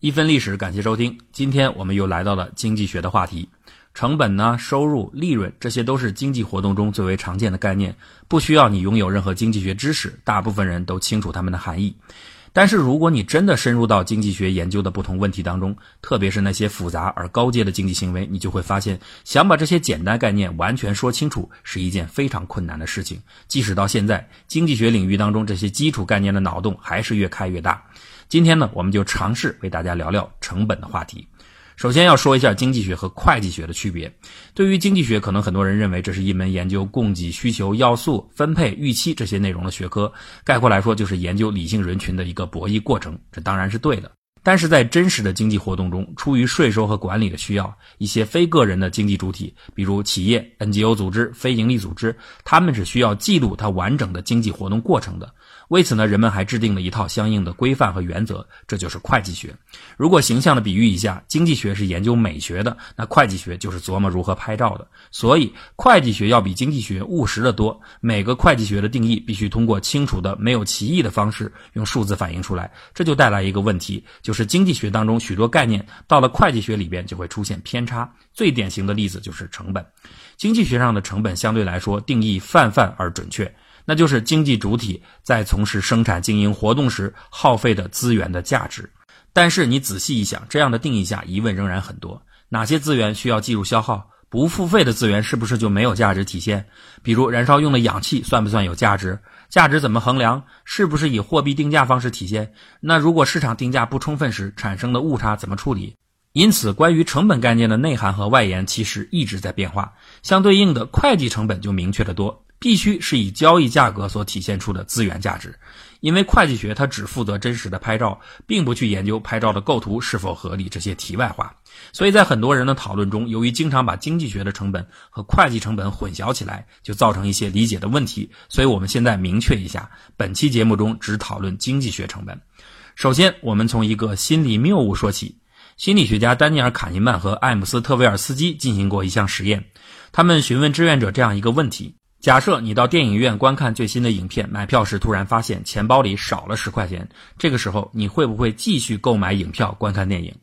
一分历史，感谢收听。今天我们又来到了经济学的话题，成本呢、收入、利润，这些都是经济活动中最为常见的概念，不需要你拥有任何经济学知识，大部分人都清楚它们的含义。但是，如果你真的深入到经济学研究的不同问题当中，特别是那些复杂而高阶的经济行为，你就会发现，想把这些简单概念完全说清楚是一件非常困难的事情。即使到现在，经济学领域当中这些基础概念的脑洞还是越开越大。今天呢，我们就尝试为大家聊聊成本的话题。首先要说一下经济学和会计学的区别。对于经济学，可能很多人认为这是一门研究供给、需求、要素、分配、预期这些内容的学科。概括来说，就是研究理性人群的一个博弈过程。这当然是对的。但是在真实的经济活动中，出于税收和管理的需要，一些非个人的经济主体，比如企业、NGO 组织、非营利组织，他们是需要记录它完整的经济活动过程的。为此呢，人们还制定了一套相应的规范和原则，这就是会计学。如果形象的比喻一下，经济学是研究美学的，那会计学就是琢磨如何拍照的。所以，会计学要比经济学务实的多。每个会计学的定义必须通过清楚的、没有歧义的方式，用数字反映出来。这就带来一个问题，就是经济学当中许多概念到了会计学里边就会出现偏差。最典型的例子就是成本。经济学上的成本相对来说定义泛泛而准确。那就是经济主体在从事生产经营活动时耗费的资源的价值。但是你仔细一想，这样的定义下疑问仍然很多：哪些资源需要计入消耗？不付费的资源是不是就没有价值体现？比如燃烧用的氧气算不算有价值？价值怎么衡量？是不是以货币定价方式体现？那如果市场定价不充分时产生的误差怎么处理？因此，关于成本概念的内涵和外延其实一直在变化。相对应的，会计成本就明确得多。必须是以交易价格所体现出的资源价值，因为会计学它只负责真实的拍照，并不去研究拍照的构图是否合理这些题外话。所以在很多人的讨论中，由于经常把经济学的成本和会计成本混淆起来，就造成一些理解的问题。所以我们现在明确一下，本期节目中只讨论经济学成本。首先，我们从一个心理谬误说起。心理学家丹尼尔·卡尼曼和艾姆斯特维尔斯基进行过一项实验，他们询问志愿者这样一个问题。假设你到电影院观看最新的影片，买票时突然发现钱包里少了十块钱，这个时候你会不会继续购买影票观看电影？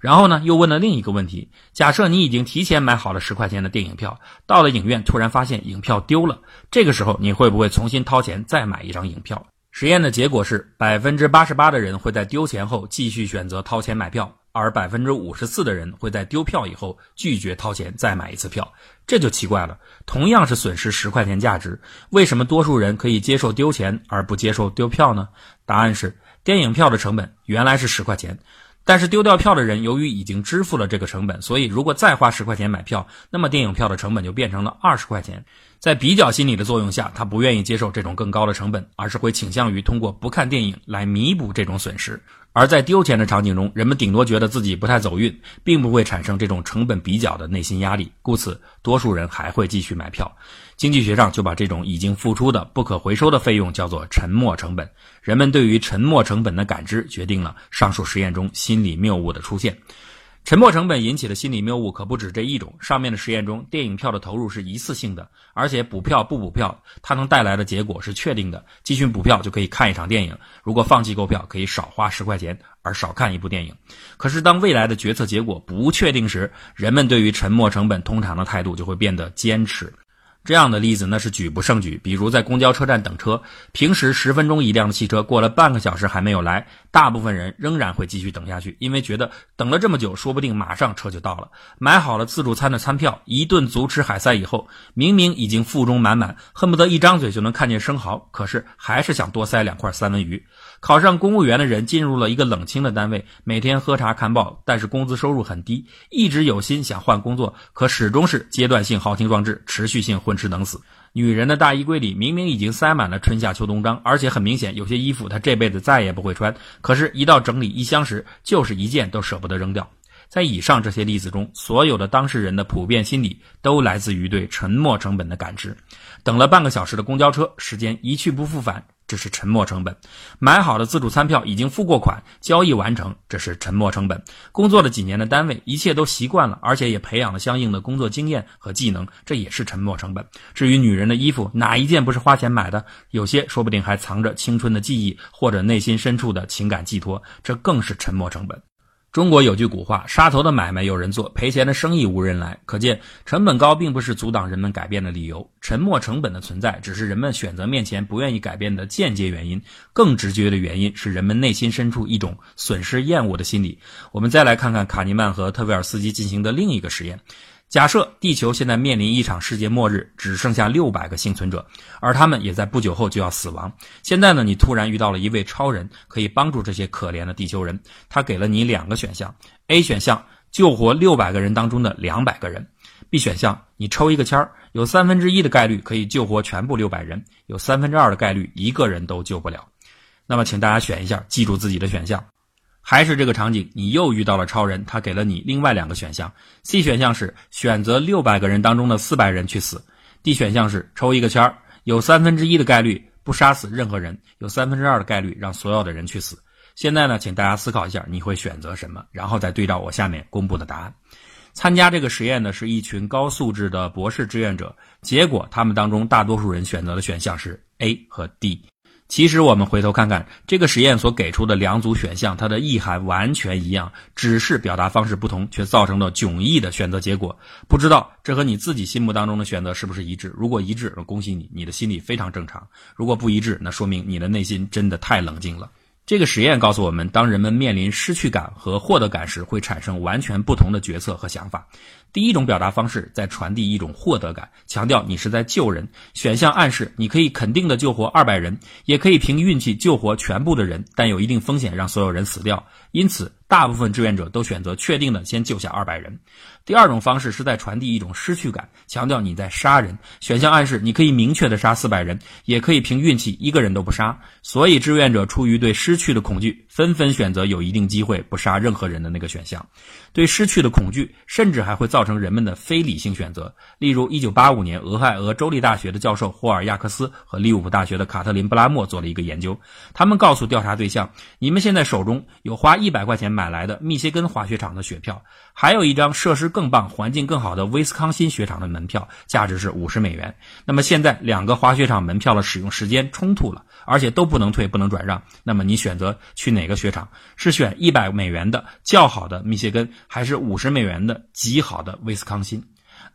然后呢，又问了另一个问题：假设你已经提前买好了十块钱的电影票，到了影院突然发现影票丢了，这个时候你会不会重新掏钱再买一张影票？实验的结果是，百分之八十八的人会在丢钱后继续选择掏钱买票。而百分之五十四的人会在丢票以后拒绝掏钱再买一次票，这就奇怪了。同样是损失十块钱价值，为什么多数人可以接受丢钱而不接受丢票呢？答案是，电影票的成本原来是十块钱，但是丢掉票的人由于已经支付了这个成本，所以如果再花十块钱买票，那么电影票的成本就变成了二十块钱。在比较心理的作用下，他不愿意接受这种更高的成本，而是会倾向于通过不看电影来弥补这种损失。而在丢钱的场景中，人们顶多觉得自己不太走运，并不会产生这种成本比较的内心压力，故此多数人还会继续买票。经济学上就把这种已经付出的不可回收的费用叫做沉没成本。人们对于沉没成本的感知，决定了上述实验中心理谬误的出现。沉没成本引起的心理谬误可不止这一种。上面的实验中，电影票的投入是一次性的，而且补票不补票，它能带来的结果是确定的。继续补票就可以看一场电影，如果放弃购票，可以少花十块钱而少看一部电影。可是当未来的决策结果不确定时，人们对于沉没成本通常的态度就会变得坚持。这样的例子那是举不胜举。比如在公交车站等车，平时十分钟一辆的汽车，过了半个小时还没有来，大部分人仍然会继续等下去，因为觉得等了这么久，说不定马上车就到了。买好了自助餐的餐票，一顿足吃海塞以后，明明已经腹中满满，恨不得一张嘴就能看见生蚝，可是还是想多塞两块三文鱼。考上公务员的人进入了一个冷清的单位，每天喝茶看报，但是工资收入很低，一直有心想换工作，可始终是阶段性豪情壮志，持续性混吃等死。女人的大衣柜里明明已经塞满了春夏秋冬装，而且很明显有些衣服她这辈子再也不会穿，可是，一到整理衣箱时，就是一件都舍不得扔掉。在以上这些例子中，所有的当事人的普遍心理都来自于对沉没成本的感知。等了半个小时的公交车，时间一去不复返。这是沉没成本，买好的自助餐票已经付过款，交易完成，这是沉没成本。工作了几年的单位，一切都习惯了，而且也培养了相应的工作经验和技能，这也是沉没成本。至于女人的衣服，哪一件不是花钱买的？有些说不定还藏着青春的记忆或者内心深处的情感寄托，这更是沉没成本。中国有句古话：“杀头的买卖有人做，赔钱的生意无人来。”可见，成本高并不是阻挡人们改变的理由。沉没成本的存在，只是人们选择面前不愿意改变的间接原因。更直接的原因是人们内心深处一种损失厌恶的心理。我们再来看看卡尼曼和特维尔斯基进行的另一个实验。假设地球现在面临一场世界末日，只剩下六百个幸存者，而他们也在不久后就要死亡。现在呢，你突然遇到了一位超人，可以帮助这些可怜的地球人。他给了你两个选项：A 选项救活六百个人当中的两百个人；B 选项你抽一个签儿，有三分之一的概率可以救活全部六百人，有三分之二的概率一个人都救不了。那么，请大家选一下，记住自己的选项。还是这个场景，你又遇到了超人，他给了你另外两个选项。C 选项是选择六百个人当中的四百人去死；D 选项是抽一个签儿，有三分之一的概率不杀死任何人，有三分之二的概率让所有的人去死。现在呢，请大家思考一下，你会选择什么？然后再对照我下面公布的答案。参加这个实验的是一群高素质的博士志愿者，结果他们当中大多数人选择的选项是 A 和 D。其实我们回头看看这个实验所给出的两组选项，它的意涵完全一样，只是表达方式不同，却造成了迥异的选择结果。不知道这和你自己心目当中的选择是不是一致？如果一致，恭喜你，你的心理非常正常；如果不一致，那说明你的内心真的太冷静了。这个实验告诉我们，当人们面临失去感和获得感时，会产生完全不同的决策和想法。第一种表达方式在传递一种获得感，强调你是在救人。选项暗示你可以肯定的救活二百人，也可以凭运气救活全部的人，但有一定风险让所有人死掉。因此，大部分志愿者都选择确定的先救下二百人。第二种方式是在传递一种失去感，强调你在杀人。选项暗示你可以明确的杀四百人，也可以凭运气一个人都不杀。所以，志愿者出于对失去的恐惧，纷纷选择有一定机会不杀任何人的那个选项。对失去的恐惧，甚至还会造成人们的非理性选择。例如，1985年，俄亥俄州立大学的教授霍尔亚克斯和利物浦大学的卡特琳布拉莫做了一个研究。他们告诉调查对象：“你们现在手中有花一百块钱买买来的密歇根滑雪场的雪票，还有一张设施更棒、环境更好的威斯康辛雪场的门票，价值是五十美元。那么现在两个滑雪场门票的使用时间冲突了，而且都不能退、不能转让。那么你选择去哪个雪场？是选一百美元的较好的密歇根？”还是五十美元的极好的威斯康辛。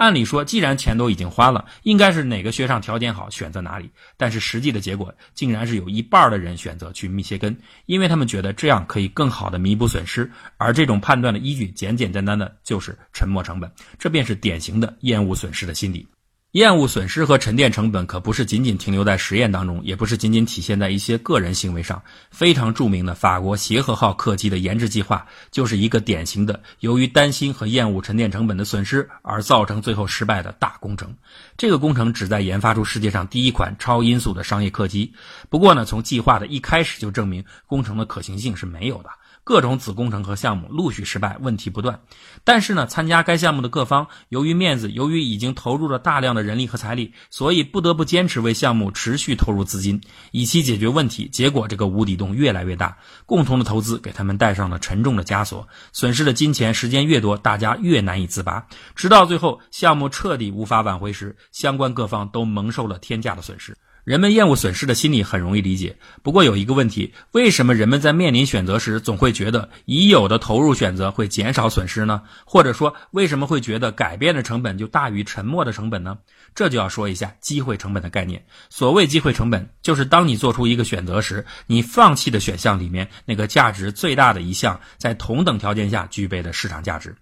按理说，既然钱都已经花了，应该是哪个学上条件好选择哪里。但是实际的结果竟然是有一半的人选择去密歇根，因为他们觉得这样可以更好的弥补损失。而这种判断的依据，简简单单的就是沉没成本，这便是典型的厌恶损失的心理。厌恶损失和沉淀成本可不是仅仅停留在实验当中，也不是仅仅体现在一些个人行为上。非常著名的法国协和号客机的研制计划，就是一个典型的由于担心和厌恶沉淀成本的损失而造成最后失败的大工程。这个工程旨在研发出世界上第一款超音速的商业客机。不过呢，从计划的一开始就证明工程的可行性是没有的。各种子工程和项目陆续失败，问题不断。但是呢，参加该项目的各方由于面子，由于已经投入了大量的人力和财力，所以不得不坚持为项目持续投入资金，以期解决问题。结果这个无底洞越来越大，共同的投资给他们带上了沉重的枷锁，损失的金钱、时间越多，大家越难以自拔。直到最后，项目彻底无法挽回时，相关各方都蒙受了天价的损失。人们厌恶损失的心理很容易理解，不过有一个问题：为什么人们在面临选择时总会觉得已有的投入选择会减少损失呢？或者说，为什么会觉得改变的成本就大于沉默的成本呢？这就要说一下机会成本的概念。所谓机会成本，就是当你做出一个选择时，你放弃的选项里面那个价值最大的一项，在同等条件下具备的市场价值。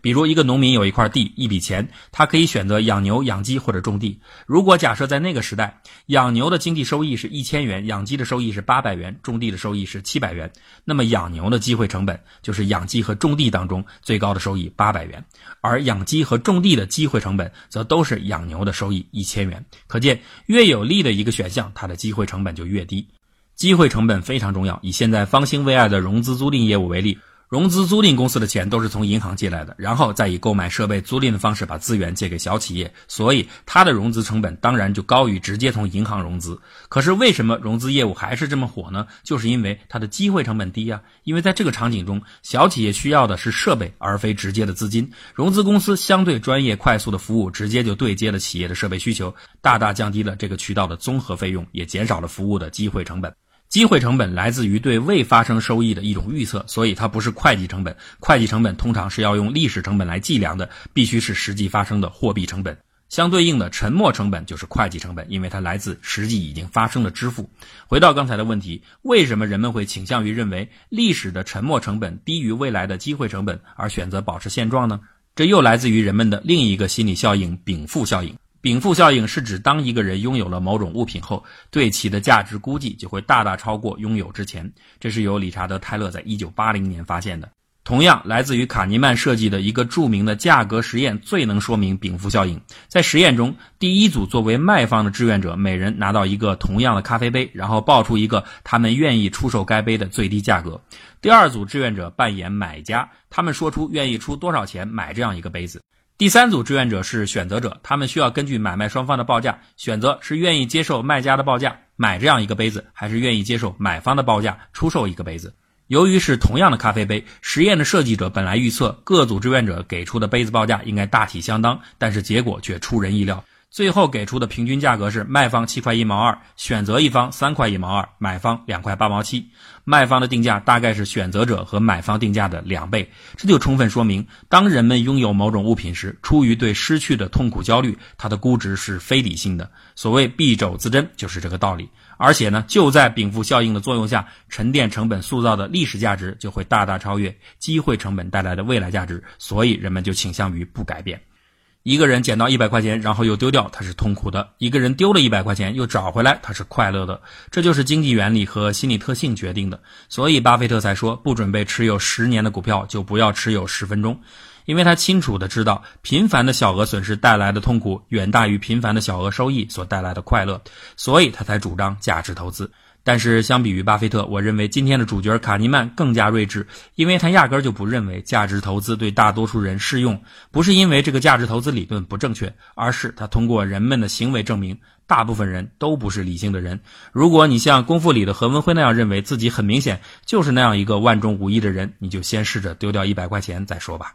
比如，一个农民有一块地，一笔钱，他可以选择养牛、养鸡或者种地。如果假设在那个时代，养牛的经济收益是一千元，养鸡的收益是八百元，种地的收益是七百元，那么养牛的机会成本就是养鸡和种地当中最高的收益八百元，而养鸡和种地的机会成本则都是养牛的收益一千元。可见，越有利的一个选项，它的机会成本就越低。机会成本非常重要。以现在方兴未艾的融资租赁业务为例。融资租赁公司的钱都是从银行借来的，然后再以购买设备租赁的方式把资源借给小企业，所以它的融资成本当然就高于直接从银行融资。可是为什么融资业务还是这么火呢？就是因为它的机会成本低啊！因为在这个场景中，小企业需要的是设备而非直接的资金，融资公司相对专业、快速的服务，直接就对接了企业的设备需求，大大降低了这个渠道的综合费用，也减少了服务的机会成本。机会成本来自于对未发生收益的一种预测，所以它不是会计成本。会计成本通常是要用历史成本来计量的，必须是实际发生的货币成本。相对应的沉没成本就是会计成本，因为它来自实际已经发生的支付。回到刚才的问题，为什么人们会倾向于认为历史的沉没成本低于未来的机会成本，而选择保持现状呢？这又来自于人们的另一个心理效应——禀赋效应。禀赋效应是指当一个人拥有了某种物品后，对其的价值估计就会大大超过拥有之前。这是由理查德·泰勒在一九八零年发现的。同样来自于卡尼曼设计的一个著名的价格实验，最能说明禀赋效应。在实验中，第一组作为卖方的志愿者，每人拿到一个同样的咖啡杯，然后报出一个他们愿意出售该杯的最低价格。第二组志愿者扮演买家，他们说出愿意出多少钱买这样一个杯子。第三组志愿者是选择者，他们需要根据买卖双方的报价选择是愿意接受卖家的报价买这样一个杯子，还是愿意接受买方的报价出售一个杯子。由于是同样的咖啡杯，实验的设计者本来预测各组志愿者给出的杯子报价应该大体相当，但是结果却出人意料。最后给出的平均价格是卖方七块一毛二，选择一方三块一毛二，买方两块八毛七。卖方的定价大概是选择者和买方定价的两倍。这就充分说明，当人们拥有某种物品时，出于对失去的痛苦焦虑，它的估值是非理性的。所谓敝帚自珍，就是这个道理。而且呢，就在禀赋效应的作用下，沉淀成本塑造的历史价值就会大大超越机会成本带来的未来价值，所以人们就倾向于不改变。一个人捡到一百块钱，然后又丢掉，他是痛苦的；一个人丢了一百块钱又找回来，他是快乐的。这就是经济原理和心理特性决定的。所以巴菲特才说，不准备持有十年的股票，就不要持有十分钟。因为他清楚的知道，频繁的小额损失带来的痛苦远大于频繁的小额收益所带来的快乐，所以他才主张价值投资。但是相比于巴菲特，我认为今天的主角卡尼曼更加睿智，因为他压根就不认为价值投资对大多数人适用，不是因为这个价值投资理论不正确，而是他通过人们的行为证明，大部分人都不是理性的人。如果你像《功夫》里的何文辉那样认为自己很明显就是那样一个万中无一的人，你就先试着丢掉一百块钱再说吧。